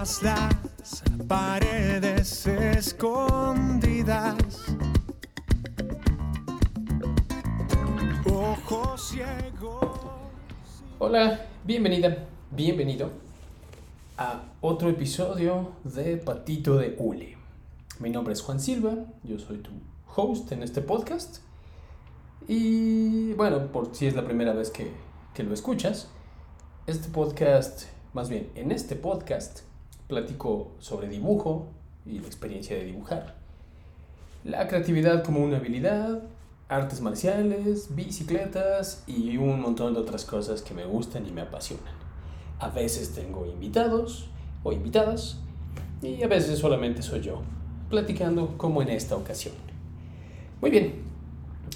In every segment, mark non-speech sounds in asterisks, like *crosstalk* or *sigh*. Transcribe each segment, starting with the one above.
las paredes escondidas. Ojos ciegos. Hola, bienvenida, bienvenido a otro episodio de Patito de Ule. Mi nombre es Juan Silva, yo soy tu host en este podcast. Y bueno, por si es la primera vez que, que lo escuchas, este podcast, más bien en este podcast, platico sobre dibujo y la experiencia de dibujar. La creatividad como una habilidad, artes marciales, bicicletas y un montón de otras cosas que me gustan y me apasionan. A veces tengo invitados o invitadas y a veces solamente soy yo, platicando como en esta ocasión. Muy bien,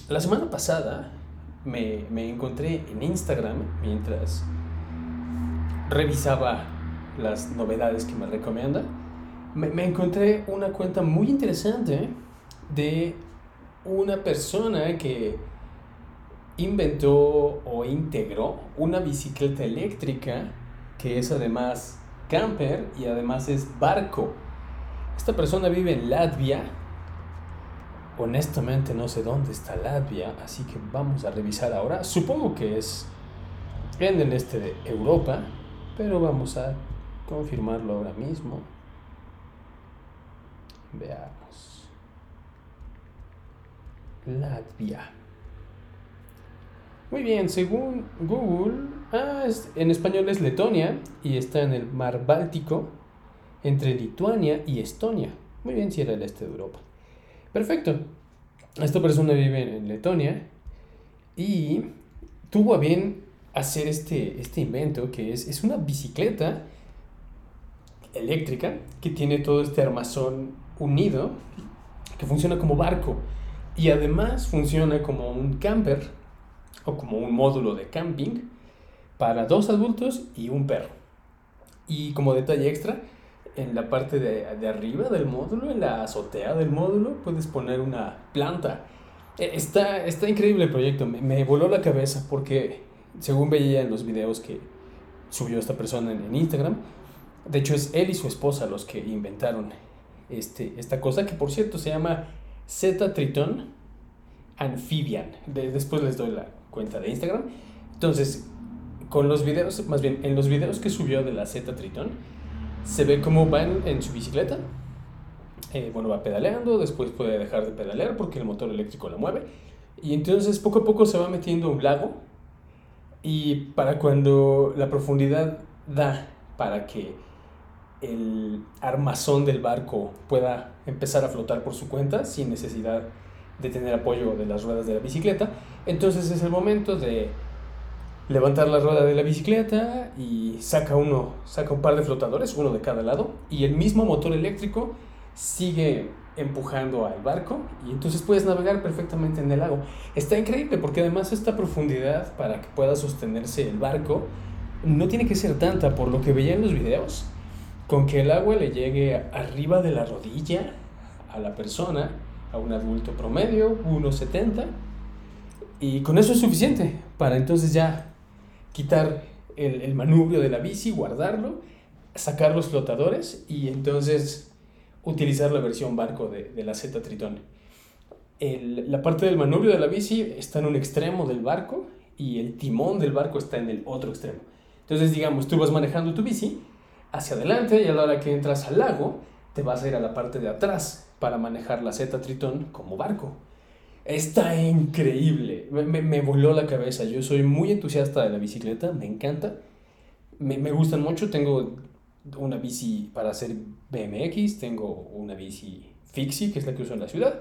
la semana pasada me, me encontré en Instagram mientras revisaba las novedades que me recomienda, me, me encontré una cuenta muy interesante de una persona que inventó o integró una bicicleta eléctrica que es además camper y además es barco. Esta persona vive en Latvia. Honestamente no sé dónde está Latvia, así que vamos a revisar ahora. Supongo que es en el este de Europa, pero vamos a confirmarlo ahora mismo. Veamos. Latvia. Muy bien, según Google, ah, en español es Letonia y está en el mar Báltico entre Lituania y Estonia. Muy bien, si era el este de Europa. Perfecto. Esta persona vive en Letonia y tuvo a bien hacer este, este invento que es, es una bicicleta eléctrica que tiene todo este armazón unido que funciona como barco y además funciona como un camper o como un módulo de camping para dos adultos y un perro. Y como detalle extra, en la parte de, de arriba del módulo, en la azotea del módulo, puedes poner una planta. Eh, Está, está increíble el proyecto, me, me voló la cabeza porque según veía en los videos que subió esta persona en Instagram, de hecho es él y su esposa los que inventaron este, esta cosa, que por cierto se llama Z Triton Amphibian. De- después les doy la cuenta de Instagram. Entonces, con los videos, más bien en los videos que subió de la Z Triton, se ve cómo va en, su bicicleta. Eh, bueno, va pedaleando, después puede dejar de pedalear porque el motor eléctrico la mueve. Y entonces poco a poco se va metiendo un lago. Y para cuando la profundidad da para que el armazón del barco pueda empezar a flotar por su cuenta sin necesidad de tener apoyo de las ruedas de la bicicleta, entonces es el momento de levantar la rueda de la bicicleta y saca uno, saca un par de flotadores, uno de cada lado, y el mismo motor eléctrico sigue empujando al barco y entonces puedes navegar perfectamente en el lago. Está increíble porque además esta profundidad para que pueda sostenerse el barco no tiene que ser tanta por lo que veía en los videos, con que el agua le llegue arriba de la rodilla a la persona, a un adulto promedio, 1,70, y con eso es suficiente para entonces ya quitar el, el manubrio de la bici, guardarlo, sacar los flotadores y entonces utilizar la versión barco de, de la Z Tritón. El- la parte del manubrio de la bici está en un extremo del barco y el timón del barco está en el otro extremo. Entonces, digamos, tú vas manejando tu bici hacia adelante y a la hora que entras al lago, te vas a ir a la parte de atrás para manejar la Z Tritón como barco. Está increíble, me, me- me voló la cabeza. Yo soy muy entusiasta de la bicicleta, me encanta. Me, me gustan mucho, tengo una bici para hacer BMX, tengo una bici fixie, que es la que uso en la ciudad,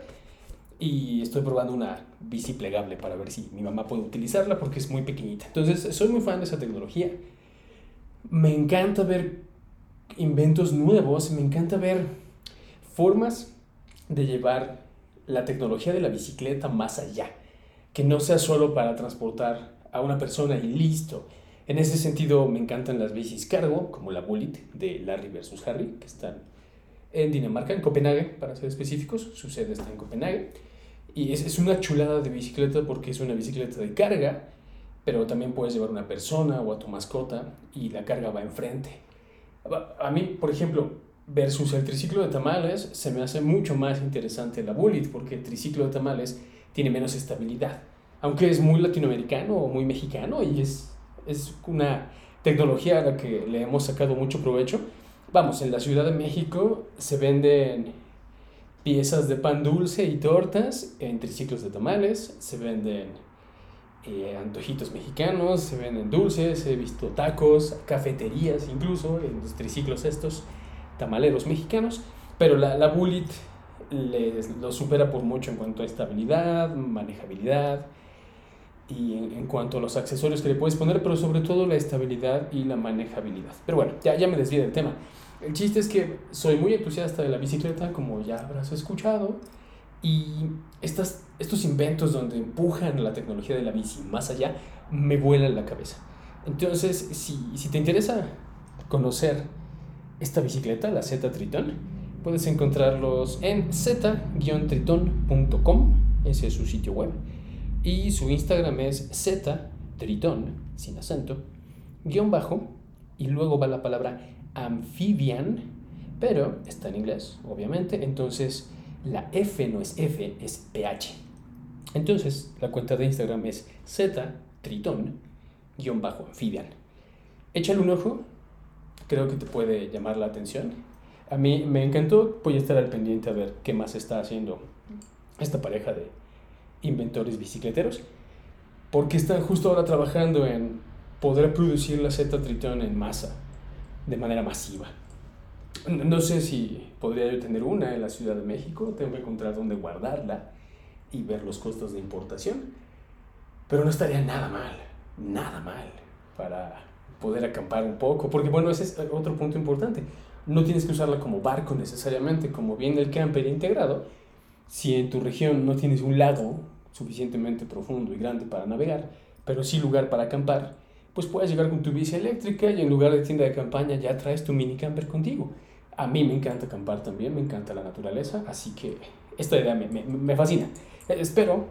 y estoy probando una bici plegable para ver si mi mamá puede utilizarla porque es muy pequeñita. Entonces, soy muy fan de esa tecnología. Me encanta ver inventos nuevos, me encanta ver formas de llevar la tecnología de la bicicleta más allá, que no sea solo para transportar a una persona y listo. En ese sentido me encantan las bicis cargo, como la Bullet de Larry versus Harry, que están en Dinamarca, en Copenhague, para ser específicos, su sede está en Copenhague. Y es, es una chulada de bicicleta porque es una bicicleta de carga, pero también puedes llevar una persona o a tu mascota y la carga va enfrente. A mí, por ejemplo, versus el triciclo de tamales, se me hace mucho más interesante la Bullet, porque el triciclo de tamales tiene menos estabilidad. Aunque es muy latinoamericano o muy mexicano y es, es una tecnología a la que le hemos sacado mucho provecho. Vamos, en la Ciudad de México se venden piezas de pan dulce y tortas en triciclos de tamales, se venden eh, antojitos mexicanos, se venden dulces, he visto tacos, cafeterías incluso, en los triciclos estos tamaleros mexicanos, pero la, la Bullet les, lo supera por mucho en cuanto a estabilidad, manejabilidad y en, cuanto a los accesorios que le puedes poner, pero sobre todo la estabilidad y la manejabilidad. Pero bueno, ya, ya me desvié del tema. El chiste es que soy muy entusiasta de la bicicleta, como ya habrás escuchado, y estas, estos inventos donde empujan la tecnología de la bici más allá, me vuelan la cabeza. Entonces, si, si te interesa conocer esta bicicleta, la Z Triton, puedes encontrarlos en z-triton.com, ese es su sitio web, y su Instagram es z triton, sin acento, guion bajo, y luego va la palabra amphibian, pero está en inglés, obviamente, entonces la F no es F, es PH. Entonces, la cuenta de Instagram es Z Tritón bajo amphibian. Échale un ojo, creo que te puede llamar la atención. A mí me encantó, voy a estar al pendiente a ver qué más está haciendo esta pareja de inventores bicicleteros, porque están justo ahora trabajando en poder producir la Z Tritón en masa de manera masiva. No sé si podría yo tener una en la Ciudad de México, tengo que encontrar dónde guardarla y ver los costos de importación, pero no estaría nada mal, nada mal para poder acampar un poco, porque bueno, ese es otro punto importante. No tienes que usarla como barco necesariamente, como viene el camper integrado. Si en tu región no tienes un lago suficientemente profundo y grande para navegar, pero sí lugar para acampar, pues puedes llegar con tu bici eléctrica y en lugar de tienda de campaña ya traes tu mini camper contigo. A mí me encanta acampar también, me encanta la naturaleza, así que esta idea me, me, me fascina. Eh, espero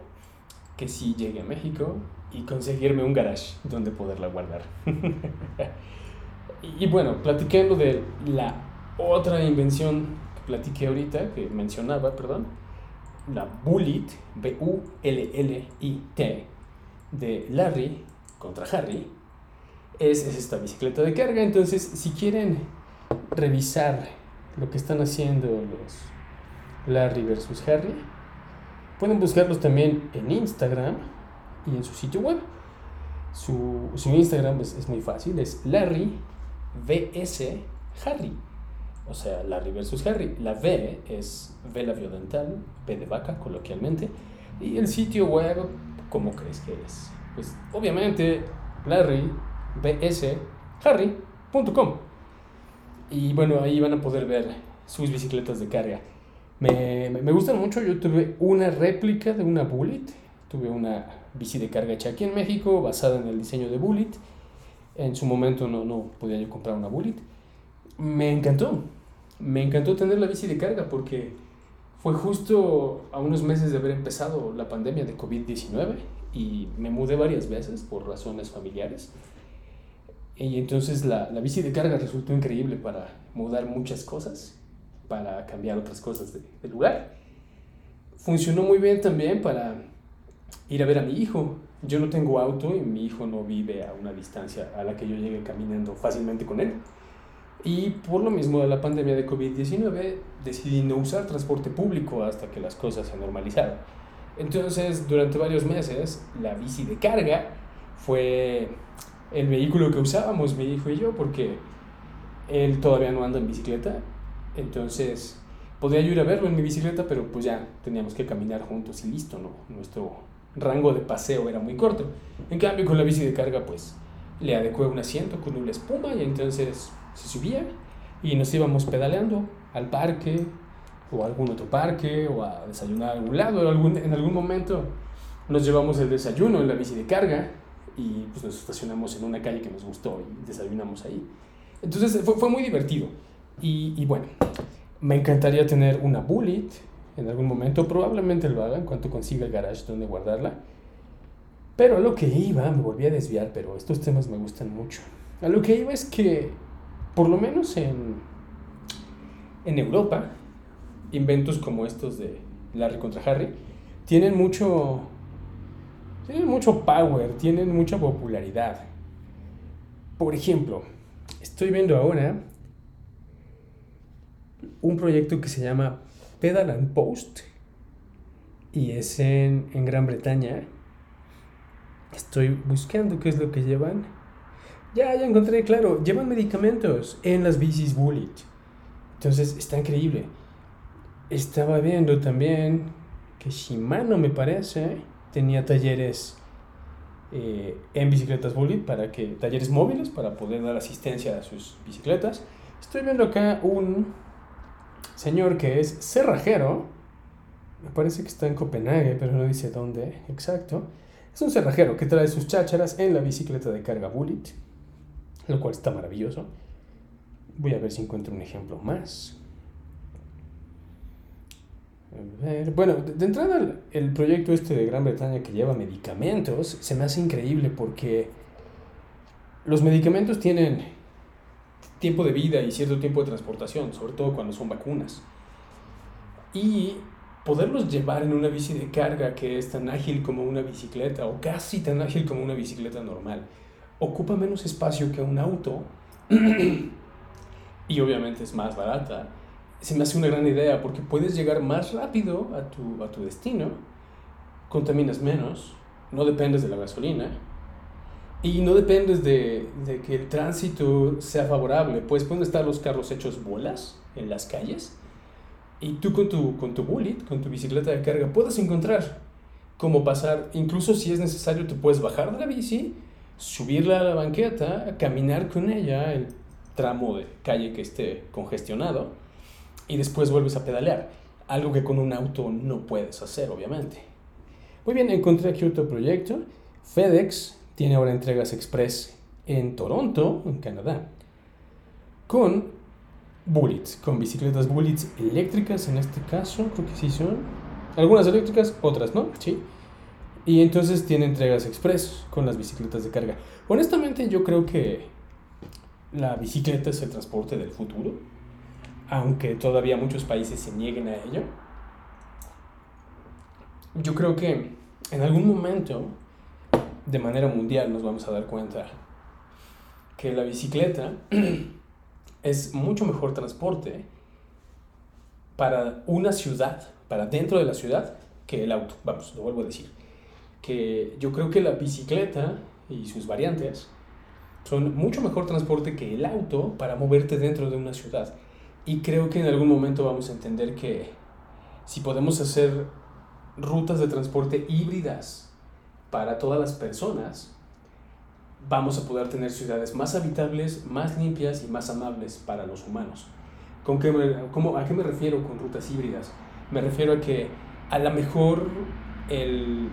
que sí llegue a México y conseguirme un garage donde poderla guardar. *laughs* y bueno, platicando de la otra invención que platiqué ahorita, que mencionaba, perdón, la Bullet, B-U-L-L-I-T, de Larry contra Harry, es, esta bicicleta de carga. Entonces, si quieren revisar lo que están haciendo los Larry versus Harry, pueden buscarlos también en Instagram y en su sitio web. Su, su Instagram es, es, muy fácil, es Larry VS Harry. O sea, Larry versus Harry. La V es vela biodental, V de vaca coloquialmente. Y el sitio web, ¿cómo crees que es? Pues obviamente Larry bsharry.com. Y bueno, ahí van a poder ver sus bicicletas de carga. Me, me, gustan mucho, yo tuve una réplica de una Bullet, tuve una bici de carga hecha aquí en México, basada en el diseño de Bullet. En su momento no, no podía yo comprar una Bullet. Me encantó, me encantó tener la bici de carga porque fue justo a unos meses de haber empezado la pandemia de COVID-19 y me mudé varias veces por razones familiares. Y entonces la, la, bici de carga resultó increíble para mudar muchas cosas, para cambiar otras cosas de, de, lugar. Funcionó muy bien también para ir a ver a mi hijo. Yo no tengo auto y mi hijo no vive a una distancia a la que yo llegue caminando fácilmente con él. Y por lo mismo de la pandemia de COVID-19 decidí no usar transporte público hasta que las cosas se normalizaron. Entonces durante varios meses la bici de carga fue el vehículo que usábamos mi hijo y yo, porque él todavía no anda en bicicleta, entonces podía yo ir a verlo en mi bicicleta, pero pues ya teníamos que caminar juntos y listo. Nuestro rango de paseo era muy corto. En cambio, con la bici de carga, pues le adecué un asiento con una espuma y entonces se subía y nos íbamos pedaleando al parque o a algún otro parque o a desayunar a algún lado. En algún momento nos llevamos el desayuno en la bici de carga y pues nos estacionamos en una calle que nos gustó y desayunamos ahí. Entonces fue, fue muy divertido. Y, y, bueno, me encantaría tener una Bullet en algún momento, probablemente lo haga en cuanto consiga el garage donde guardarla. Pero a lo que iba, me volví a desviar, pero estos temas me gustan mucho. A lo que iba es que por lo menos en, en Europa, inventos como estos de Larry contra Harry tienen mucho, tienen mucho power, tienen mucha popularidad. Por ejemplo, estoy viendo ahora un proyecto que se llama Pedal and Post y es en, en Gran Bretaña. Estoy buscando qué es lo que llevan. Ya, ya encontré, claro, llevan medicamentos en las bicis Bullet. Entonces está increíble. Estaba viendo también que Shimano, me parece, tenía talleres eh, en bicicletas Bullet para que talleres móviles para poder dar asistencia a sus bicicletas. Estoy viendo acá un señor que es cerrajero. Me parece que está en Copenhague, pero no dice dónde exacto. Es un cerrajero que trae sus chácharas en la bicicleta de carga Bullet, lo cual está maravilloso. Voy a ver si encuentro un ejemplo más. Bueno, de entrada el proyecto este de Gran Bretaña que lleva medicamentos se me hace increíble porque los medicamentos tienen tiempo de vida y cierto tiempo de transportación, sobre todo cuando son vacunas. Y poderlos llevar en una bici de carga que es tan ágil como una bicicleta o casi tan ágil como una bicicleta normal, ocupa menos espacio que un auto *clears throat* y obviamente es más barata se me hace una gran idea porque puedes llegar más rápido a tu, a tu destino, contaminas menos, no dependes de la gasolina y no dependes de, de, que el tránsito sea favorable. Pues pueden estar los carros hechos bolas en las calles y tú con tu, con tu bullet, con tu bicicleta de carga, puedes encontrar cómo pasar, incluso si es necesario, te puedes bajar de la bici, subirla a la banqueta, caminar con ella el tramo de calle que esté congestionado y después vuelves a pedalear. Algo que con un auto no puedes hacer, obviamente. Muy bien, encontré aquí otro proyecto. FedEx tiene ahora entregas express en Toronto, en Canadá, con bullets, con bicicletas bullets eléctricas en este caso, creo que sí son. Algunas eléctricas, otras no, sí. Y entonces tiene entregas express con las bicicletas de carga. Honestamente yo creo que la bicicleta es el transporte del futuro aunque todavía muchos países se nieguen a ello. Yo creo que en algún momento, de manera mundial, nos vamos a dar cuenta que la bicicleta *clears throat* es mucho mejor transporte para una ciudad, para dentro de la ciudad, que el auto. Vamos, lo vuelvo a decir. Que yo creo que la bicicleta y sus variantes son mucho mejor transporte que el auto para moverte dentro de una ciudad. Y creo que en algún momento vamos a entender que si podemos hacer rutas de transporte híbridas para todas las personas, vamos a poder tener ciudades más habitables, más limpias y más amables para los humanos. ¿Con qué cómo, ¿A qué me refiero con rutas híbridas? Me refiero a que a lo mejor el,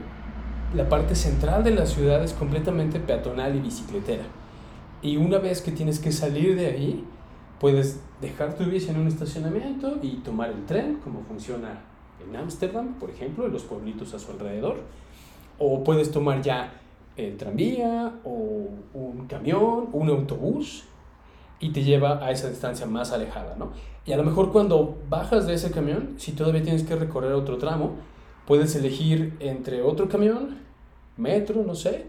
la parte central de la ciudad es completamente peatonal y bicicletera. Y una vez que tienes que salir de ahí, Puedes dejar tu bici en un estacionamiento y tomar el tren, como funciona en Ámsterdam, por ejemplo, en los pueblitos a su alrededor. O puedes tomar ya el tranvía o un camión, un autobús y te lleva a esa distancia más alejada, ¿no? Y a lo mejor cuando bajas de ese camión, si todavía tienes que recorrer otro tramo, puedes elegir entre otro camión, metro, no sé,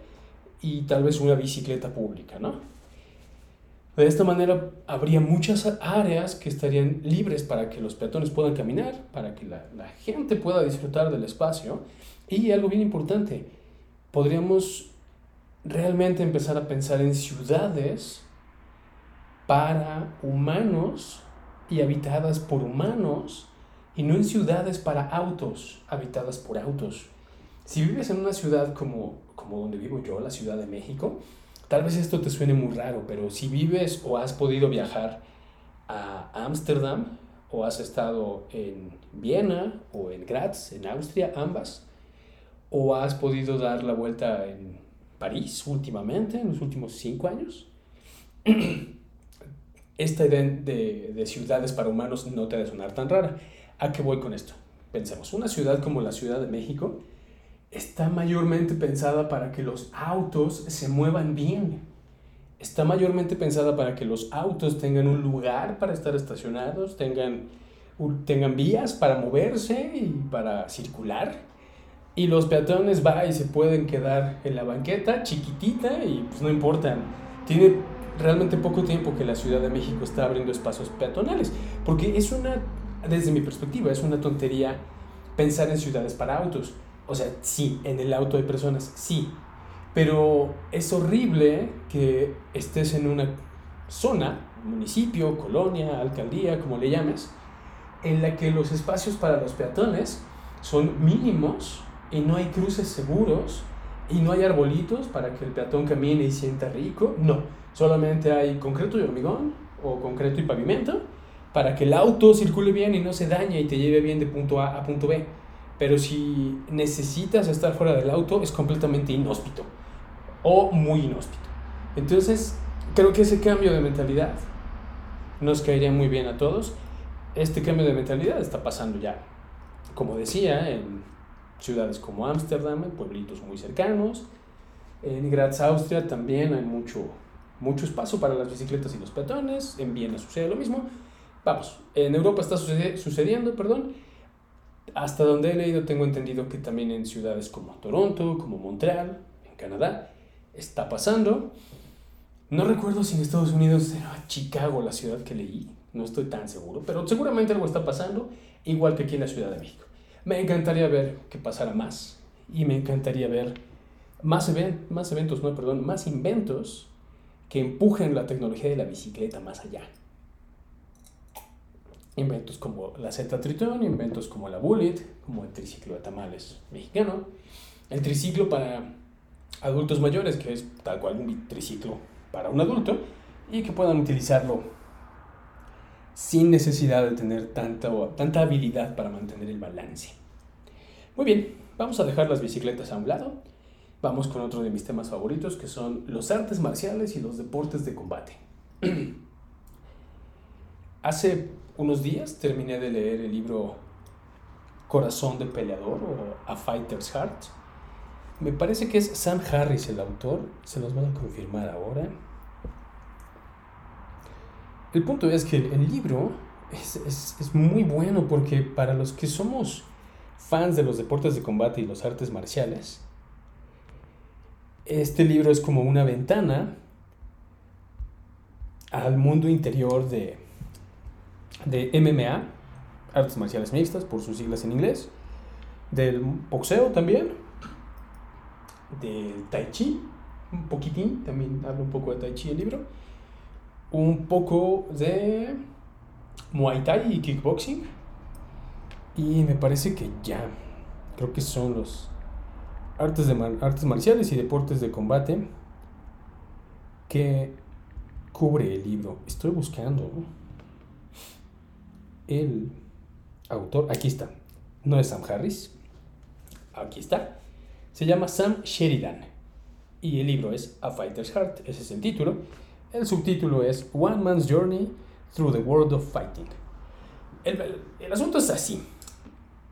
y tal vez una bicicleta pública, ¿no? De esta manera habría muchas áreas que estarían libres para que los peatones puedan caminar, para que la, la, gente pueda disfrutar del espacio. Y algo bien importante, podríamos realmente empezar a pensar en ciudades para humanos y habitadas por humanos y no en ciudades para autos habitadas por autos. Si vives en una ciudad como, como donde vivo yo, la Ciudad de México, Tal vez esto te suene muy raro, pero si vives o has podido viajar a Ámsterdam o has estado en Viena o en Graz, en Austria, ambas, o has podido dar la vuelta en París últimamente, en los últimos cinco años, *clears throat* esta idea de, de ciudades para humanos no te debe sonar tan rara. ¿A qué voy con esto? Pensemos, una ciudad como la Ciudad de México, está mayormente pensada para que los autos se muevan bien. está mayormente pensada para que los autos tengan un lugar para estar estacionados, tengan, tengan vías para moverse y para circular. Y los peatones va y se pueden quedar en la banqueta chiquitita y pues no importa. Tiene realmente poco tiempo que la Ciudad de México está abriendo espacios peatonales, porque es una, desde mi perspectiva, es una tontería pensar en ciudades para autos. O sea, sí, en el auto hay personas, sí, pero es horrible que estés en una zona, municipio, colonia, alcaldía, como le llames, en la que los espacios para los peatones son mínimos y no hay cruces seguros y no hay arbolitos para que el peatón camine y sienta rico. No, solamente hay concreto y hormigón o concreto y pavimento para que el auto circule bien y no se dañe y te lleve bien de punto A a punto B. Pero si necesitas estar fuera del auto es completamente inhóspito o muy inhóspito. Entonces, creo que ese cambio de mentalidad nos caería muy bien a todos. Este cambio de mentalidad está pasando ya, como decía, en ciudades como Ámsterdam, en pueblitos muy cercanos. En Graz, Austria, también hay mucho, mucho espacio para las bicicletas y los peatones. En Viena sucede lo mismo. Vamos, en Europa está sucediendo, perdón. Hasta donde he leído tengo entendido que también en ciudades como Toronto, como Montreal, en Canadá, está pasando. No recuerdo si en Estados Unidos era Chicago la ciudad que leí, no estoy tan seguro, pero seguramente algo está pasando, igual que aquí en la Ciudad de México. Me encantaría ver que pasara más y me encantaría ver más, eventos, no, perdón, más inventos que empujen la tecnología de la bicicleta más allá. Inventos como la Z Triton, inventos como la Bullet, como el triciclo de tamales mexicano, el triciclo para adultos mayores, que es tal cual un triciclo para un adulto, y que puedan utilizarlo sin necesidad de tener tanta, tanta habilidad para mantener el balance. Muy bien, vamos a dejar las bicicletas a un lado. Vamos con otro de mis temas favoritos, que son los artes marciales y los deportes de combate. *clears throat* Hace unos días terminé de leer el libro Corazón de Peleador o A Fighter's Heart me parece que es Sam Harris el autor, se los van a confirmar ahora. El punto es que el, libro es, es, es, muy bueno porque para los que somos fans de los deportes de combate y los artes marciales, este libro es como una ventana al mundo interior de, de MMA, artes marciales mixtas, por sus siglas en inglés, del boxeo también, de Tai Chi, un poquitín, también habla un poco de Tai Chi el libro, un poco de Muay Thai y kickboxing, y me parece que ya, creo que son los artes, de artes marciales y deportes de combate que cubre el libro. Estoy buscando el autor, aquí está, no es Sam Harris, aquí está. Se llama Sam Sheridan y el libro es A Fighter's Heart, ese es el título. El subtítulo es One Man's Journey Through the World of Fighting. El, el, asunto es así.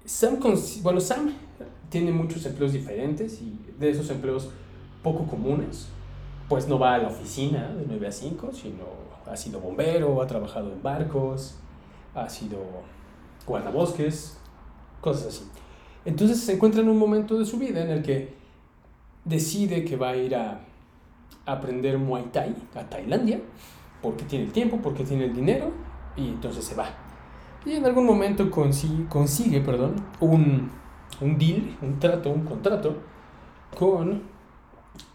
Sam, bueno, Sam tiene muchos empleos diferentes y de esos empleos poco comunes, pues no va a la oficina de 9 a 5, sino ha sido bombero, ha trabajado en barcos, ha sido guardabosques, cosas así. Entonces se encuentra en un momento de su vida en el que decide que va a ir a aprender Muay Thai a Tailandia, porque tiene el tiempo, porque tiene el dinero, y entonces se va. Y en algún momento consigue, consigue perdón, un, un deal, un trato, un contrato con,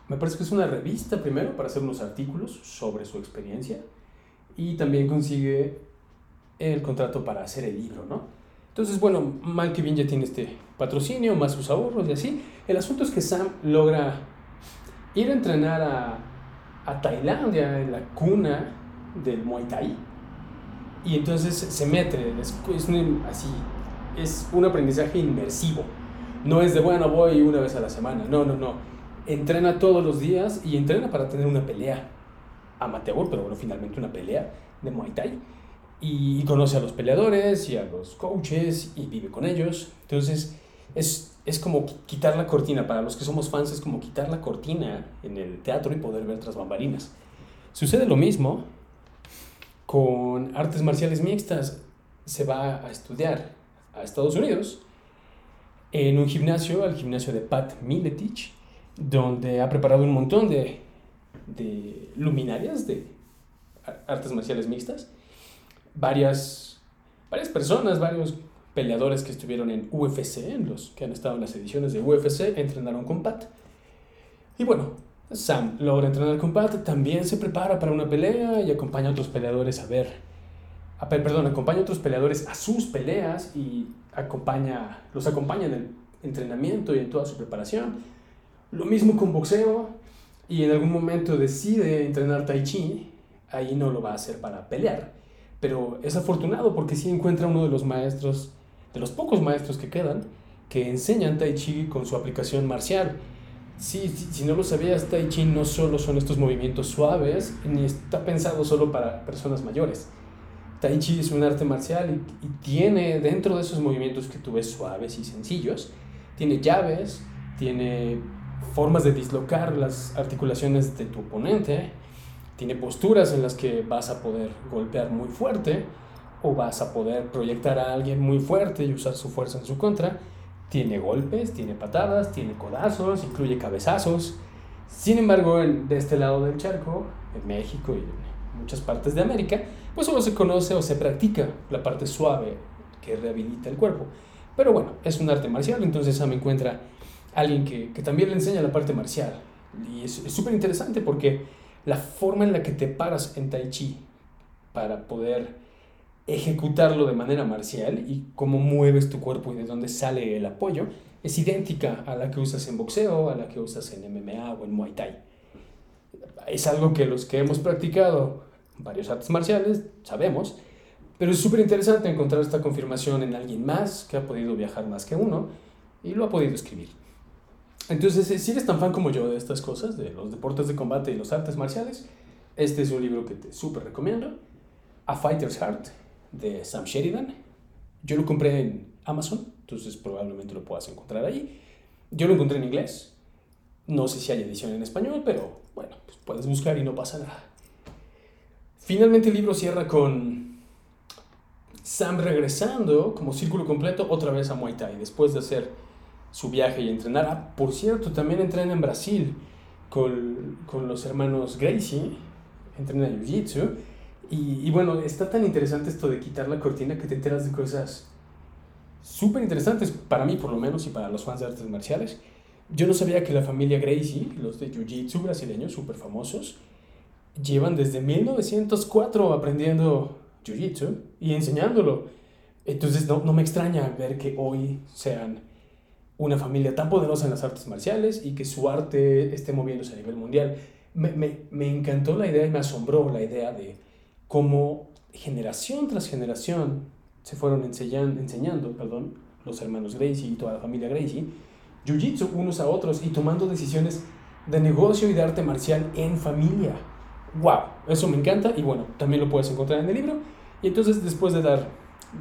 me parece que es una revista primero para hacer unos artículos sobre su experiencia, y también consigue el contrato para hacer el libro, ¿no? Entonces, bueno, mal que bien ya tiene este patrocinio, más sus ahorros y así. El asunto es que Sam logra ir a entrenar a, a Tailandia, en la cuna del Muay Thai. Y entonces se mete, es, es, un, así, es un aprendizaje inmersivo. No es de, bueno, voy una vez a la semana. No, no, no. Entrena todos los días y entrena para tener una pelea amateur, pero bueno, finalmente una pelea de Muay Thai y conoce a los peleadores y a los coaches y vive con ellos. Entonces es, es como quitar la cortina, para los que somos fans es como quitar la cortina en el teatro y poder ver tras bambalinas. Sucede lo mismo con artes marciales mixtas. Se va a estudiar a Estados Unidos en un gimnasio, al gimnasio de Pat Miletich, donde ha preparado un montón de, de luminarias de artes marciales mixtas. Varias, varias personas, varios peleadores que estuvieron en UFC, en los que han estado en las ediciones de UFC, entrenaron con Pat. Y bueno, Sam logra entrenar con Pat, también se prepara para una pelea y acompaña a otros peleadores a ver, a, perdón, acompaña a otros peleadores a sus peleas y acompaña, los acompaña en el entrenamiento y en toda su preparación. Lo mismo con boxeo y en algún momento decide entrenar tai chi, ahí no lo va a hacer para pelear, pero es afortunado porque sí encuentra uno de los maestros de los pocos maestros que quedan que enseñan Tai Chi con su aplicación marcial. Sí, si no lo sabías, Tai Chi no solo son estos movimientos suaves, ni está pensado solo para personas mayores. Tai Chi es un arte marcial y, y tiene dentro de esos movimientos que tú ves suaves y sencillos, tiene llaves, tiene formas de dislocar las articulaciones de tu oponente, tiene posturas en las que vas a poder golpear muy fuerte, o vas a poder proyectar a alguien muy fuerte y usar su fuerza en su contra. Tiene golpes, tiene patadas, tiene codazos, incluye cabezazos. Sin embargo, de este lado del charco, en México y en muchas partes de América, pues solo se conoce o se practica la parte suave que rehabilita el cuerpo. Pero bueno, es un arte marcial, entonces Sam encuentra a alguien que, que también le enseña la parte marcial. Y es súper interesante porque la forma en la que te paras en Tai Chi para poder ejecutarlo de manera marcial y cómo mueves tu cuerpo y de dónde sale el apoyo es idéntica a la que usas en boxeo, a la que usas en MMA o en Muay Thai. Es algo que los que hemos practicado varios artes marciales sabemos, pero es súper interesante encontrar esta confirmación en alguien más que ha podido viajar más que uno y lo ha podido escribir. Entonces, si eres tan fan como yo de estas cosas, de los deportes de combate y los artes marciales, este es un libro que te súper recomiendo. A Fighter's Heart de Sam Sheridan. Yo lo compré en Amazon, entonces probablemente lo puedas encontrar ahí. Yo lo encontré en inglés. No sé si hay edición en español, pero bueno, pues puedes buscar y no pasa nada. Finalmente el libro cierra con Sam regresando como círculo completo otra vez a Muay Thai después de hacer su viaje y entrenar. Por cierto, también entrena en Brasil con, con los hermanos Gracie, entrena en Jiu-Jitsu y, bueno, está tan interesante esto de quitar la cortina que te enteras de cosas súper interesantes, para mí por lo menos y para los fans de artes marciales. Yo no sabía que la familia Gracie, los de Jiu-Jitsu brasileños súper famosos, llevan desde 1904 aprendiendo Jiu-Jitsu y enseñándolo. Entonces no, no me extraña ver que hoy sean una familia tan poderosa en las artes marciales y que su arte esté moviéndose a nivel mundial. Me, me, me encantó la idea y me asombró la idea de como generación tras generación se fueron enseñando, enseñando perdón, los hermanos Gracie y toda la familia Gracie, jiu-jitsu unos a otros y tomando decisiones de negocio y de arte marcial en familia. ¡Wow! Eso me encanta y bueno, también lo puedes encontrar en el libro. Y entonces después de dar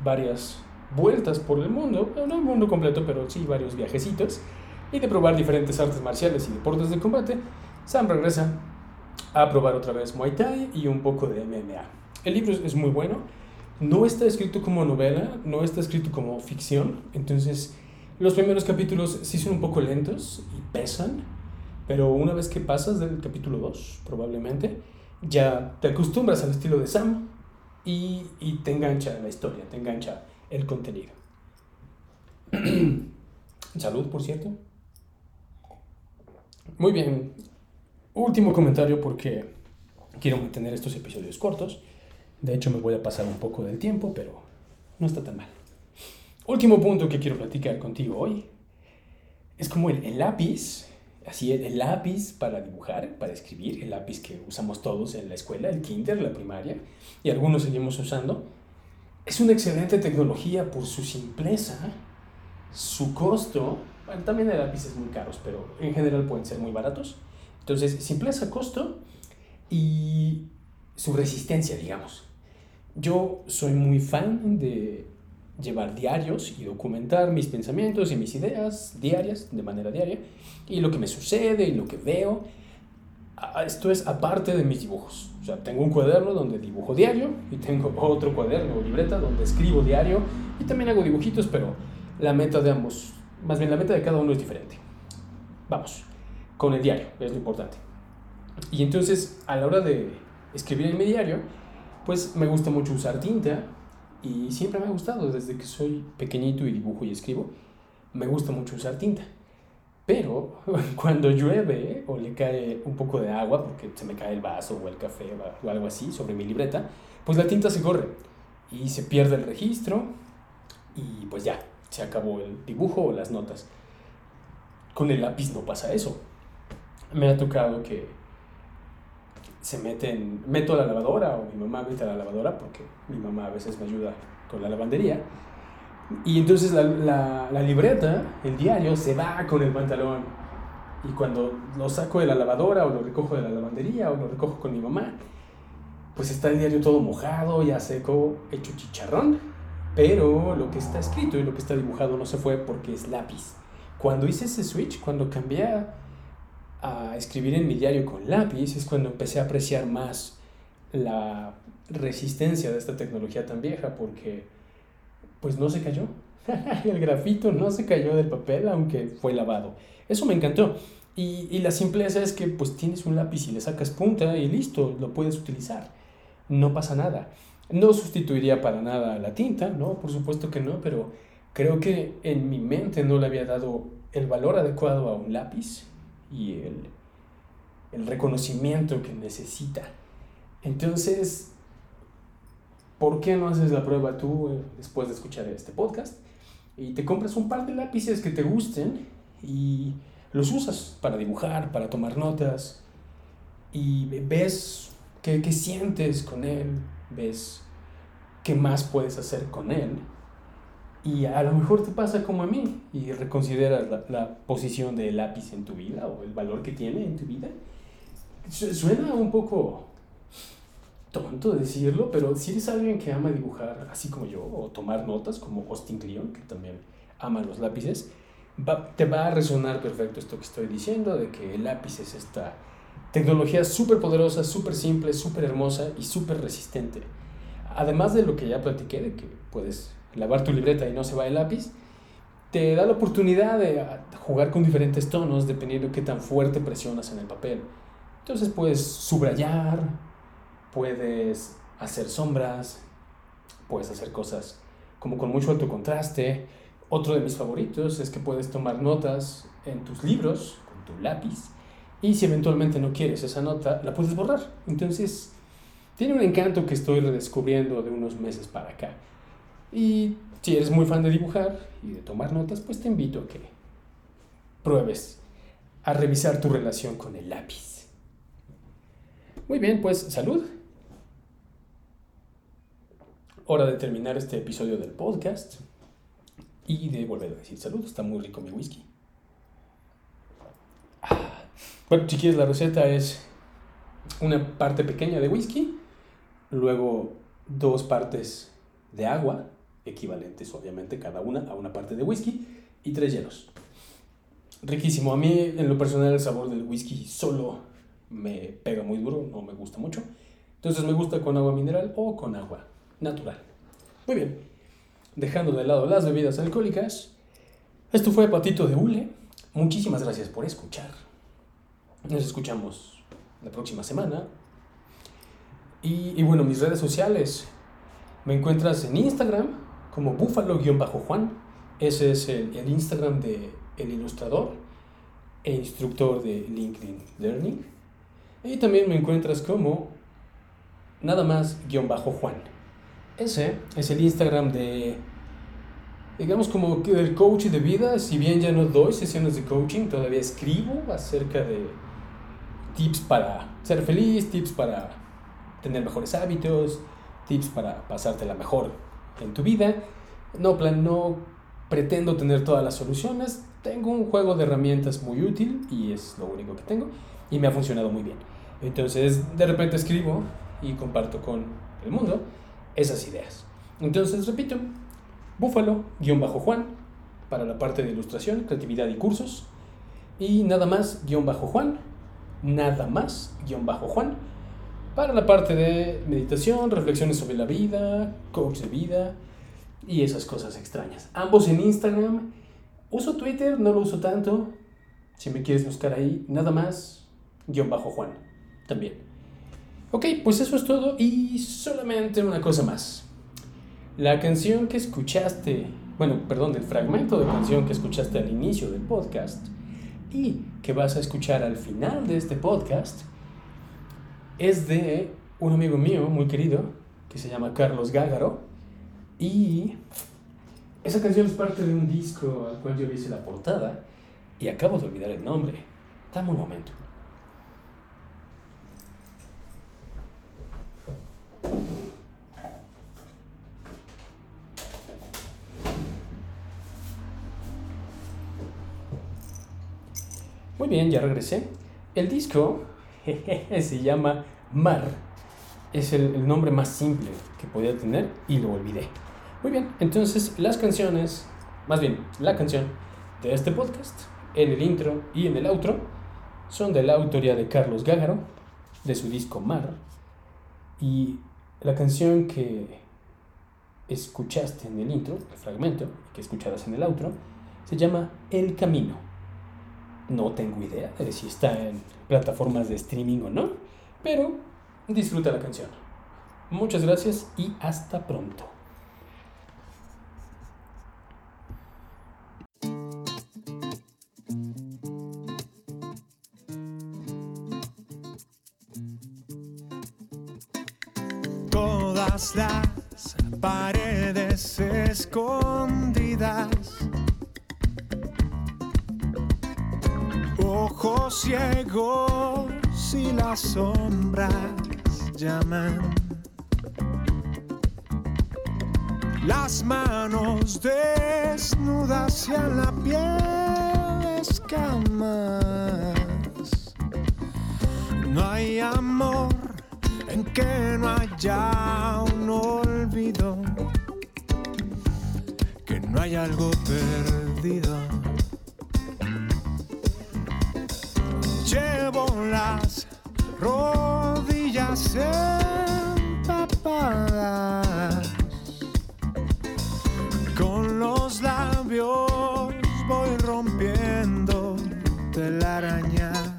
varias vueltas por el mundo, no el mundo completo, pero sí varios viajecitos, y de probar diferentes artes marciales y deportes de combate, Sam regresa a probar otra vez Muay Thai y un poco de MMA. El libro es muy bueno. No está escrito como novela, no está escrito como ficción. Entonces, los primeros capítulos sí son un poco lentos y pesan. Pero una vez que pasas del capítulo 2, probablemente, ya te acostumbras al estilo de Sam y, y te engancha la historia, te engancha el contenido. *clears throat* Salud, por cierto. Muy bien. Último comentario porque quiero mantener estos episodios cortos. De hecho, me voy a pasar un poco del tiempo, pero no está tan mal. Último punto que quiero platicar contigo hoy. Es como el, lápiz, así el, lápiz para dibujar, para escribir, el lápiz que usamos todos en la escuela, el kinder, la primaria, y algunos seguimos usando. Es una excelente tecnología por su simpleza, su costo. También hay lápices muy caros, pero en general pueden ser muy baratos. Entonces, simpleza, costo y su resistencia, digamos. Yo soy muy fan de llevar diarios y documentar mis pensamientos y mis ideas diarias, de manera diaria, y lo que me sucede y lo que veo. Esto es aparte de mis dibujos. O sea, tengo un cuaderno donde dibujo diario y tengo *laughs* otro cuaderno o libreta donde escribo diario y también hago dibujitos, pero la meta de ambos, más bien la meta de cada uno es diferente. Vamos, con el diario, es lo importante. Y entonces, a la hora de escribir en mi diario, pues me gusta mucho usar tinta y siempre me ha gustado, desde que soy pequeñito y dibujo y escribo, me gusta mucho usar tinta. Pero *laughs* cuando llueve o le cae un poco de agua, porque se me cae el vaso o el café o algo así sobre mi libreta, pues la tinta se corre y se pierde el registro y pues ya, se acabó el dibujo o las notas. Con el lápiz no pasa eso. Me ha tocado que se meten, meto a la lavadora o mi mamá mete a la lavadora porque mi mamá a veces me ayuda con la lavandería. Y entonces la, la, la libreta, el diario, se va con el pantalón. Y cuando lo saco de la lavadora o lo recojo de la lavandería o lo recojo con mi mamá, pues está el diario todo mojado, ya seco, hecho chicharrón. Pero lo que está escrito y lo que está dibujado no se fue porque es lápiz. Cuando hice ese switch, cuando cambié a, escribir en mi diario con lápiz, es cuando empecé a apreciar más la resistencia de esta tecnología tan vieja porque pues no se cayó. *laughs* el grafito no se cayó del papel aunque fue lavado. Eso me encantó. Y, y, la simpleza es que pues tienes un lápiz y le sacas punta y listo, lo puedes utilizar. No pasa nada. No sustituiría para nada la tinta, ¿no? Por supuesto que no, pero creo que en mi mente no le había dado el valor adecuado a un lápiz y el, el reconocimiento que necesita. Entonces, ¿por qué no haces la prueba tú después de escuchar este podcast? Y te compras un par de lápices que te gusten y los usas para dibujar, para tomar notas y ves qué, qué sientes con él, ves qué más puedes hacer con él. Y a lo mejor te pasa como a mí y reconsideras la, la posición del lápiz en tu vida o el valor que tiene en tu vida. Suena un poco tonto decirlo, pero si eres alguien que ama dibujar así como yo, o tomar notas como Austin Kleon, que también ama los lápices, va, te va a resonar perfecto esto que estoy diciendo, de que el lápiz es esta tecnología súper poderosa, súper simple, súper hermosa y súper resistente. Además de lo que ya platiqué, de que puedes lavar tu libreta y no se va el lápiz, te da la oportunidad de jugar con diferentes tonos dependiendo de qué tan fuerte presionas en el papel. Entonces puedes subrayar, puedes hacer sombras, puedes hacer cosas como con mucho alto contraste. Otro de mis favoritos es que puedes tomar notas en tus libros con tu lápiz y si eventualmente no quieres esa nota, la puedes borrar. Entonces, tiene un encanto que estoy redescubriendo de unos meses para acá. Y si eres muy fan de dibujar y de tomar notas, pues te invito a que pruebes a revisar tu relación con el lápiz. Muy bien, pues salud. Hora de terminar este episodio del podcast y de volver a decir salud. Está muy rico mi whisky. Bueno, si quieres la receta es una parte pequeña de whisky, luego dos partes de agua, equivalentes obviamente cada una a una parte de whisky, y tres hielos. Riquísimo. A mí en lo personal el sabor del whisky solo me pega muy duro, no me gusta mucho. Entonces me gusta con agua mineral o con agua natural. Muy bien. Dejando de lado las bebidas alcohólicas, esto fue Patito de Hule. Muchísimas gracias por escuchar. Nos escuchamos la próxima semana. Y, bueno, mis redes sociales. Me encuentras en Instagram como búfalo-juan. Ese es el, Instagram de el ilustrador e instructor de LinkedIn Learning. Y también me encuentras como nada más guion bajo Juan. Ese es el Instagram de, digamos como el coach de vida. Si bien ya no doy sesiones de coaching, todavía escribo acerca de tips para ser feliz, tips para tener mejores hábitos, tips para pasártela mejor en tu vida. No, plan, no pretendo tener todas las soluciones. Tengo un juego de herramientas muy útil y es lo único que tengo y me ha funcionado muy bien. Entonces, de repente escribo y comparto con el mundo esas ideas. Entonces, repito, búfalo-juan para la parte de ilustración, creatividad y cursos. Y nada más, guion bajo Juan nada más, guion bajo Juan, para la parte de meditación, reflexiones sobre la vida, coach de vida y esas cosas extrañas. Ambos en Instagram. Uso Twitter, no lo uso tanto. Si me quieres buscar ahí, nada más, guion bajo Juan, también. Ok, pues eso es todo y solamente una cosa más. La canción que escuchaste, bueno, perdón, el fragmento de canción que escuchaste al inicio del podcast y que vas a escuchar al final de este podcast es de un amigo mío muy querido que se llama Carlos Gágaro y esa canción es parte de un disco al cual yo hice la portada y acabo de olvidar el nombre. Dame un momento. Bien, ya regresé. El disco *laughs* se llama Mar. Es el, el, nombre más simple que podía tener y lo olvidé. Muy bien, entonces las canciones, más bien la canción de este podcast, en el intro y en el outro, son de la autoría de Carlos Gágaro, de su disco Mar. Y la canción que escuchaste en el intro, el fragmento que escucharás en el outro, se llama El Camino. No tengo idea de si está en plataformas de streaming o no, pero disfruta la canción. Muchas gracias y hasta pronto. Todas las paredes escondidas ojos ciegos y las sombras llaman. Las manos desnudas y la piel escamas. No hay amor en que no haya un olvido, que no hay algo perdido. Llevo las rodillas empapadas. Con los labios voy rompiendo telarañas.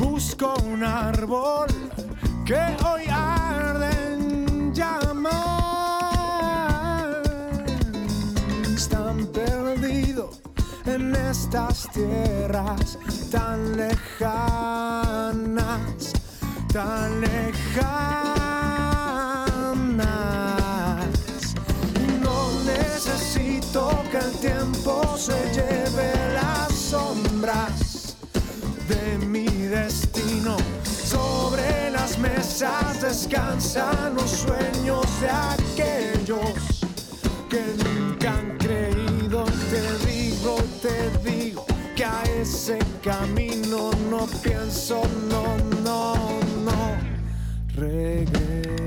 Busco un árbol que hoy arde en llamas. En estas tierras tan lejanas, tan lejanas. No necesito que el tiempo se lleve las sombras de mi destino. Sobre las mesas descansan los sueños de aquellos que nunca han ese camino no pienso, no, no, no regresar.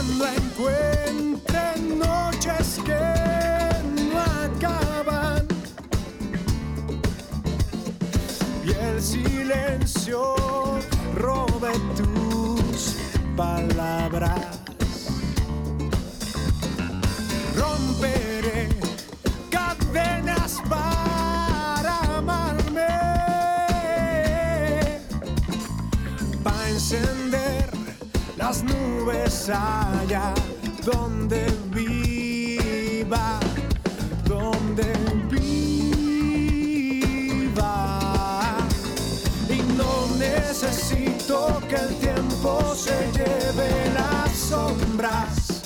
Cuando encuentre noches que no acaban. Y el silencio robe tus palabras, allá donde viva, donde viva. Y no necesito que el tiempo se lleve las sombras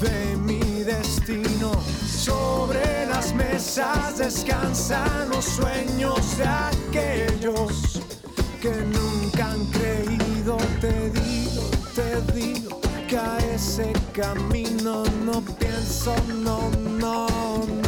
de mi destino. Sobre las mesas descansan los sueños de aquellos que nunca han creído. Te digo, te digo ese camino no pienso, no, no, no.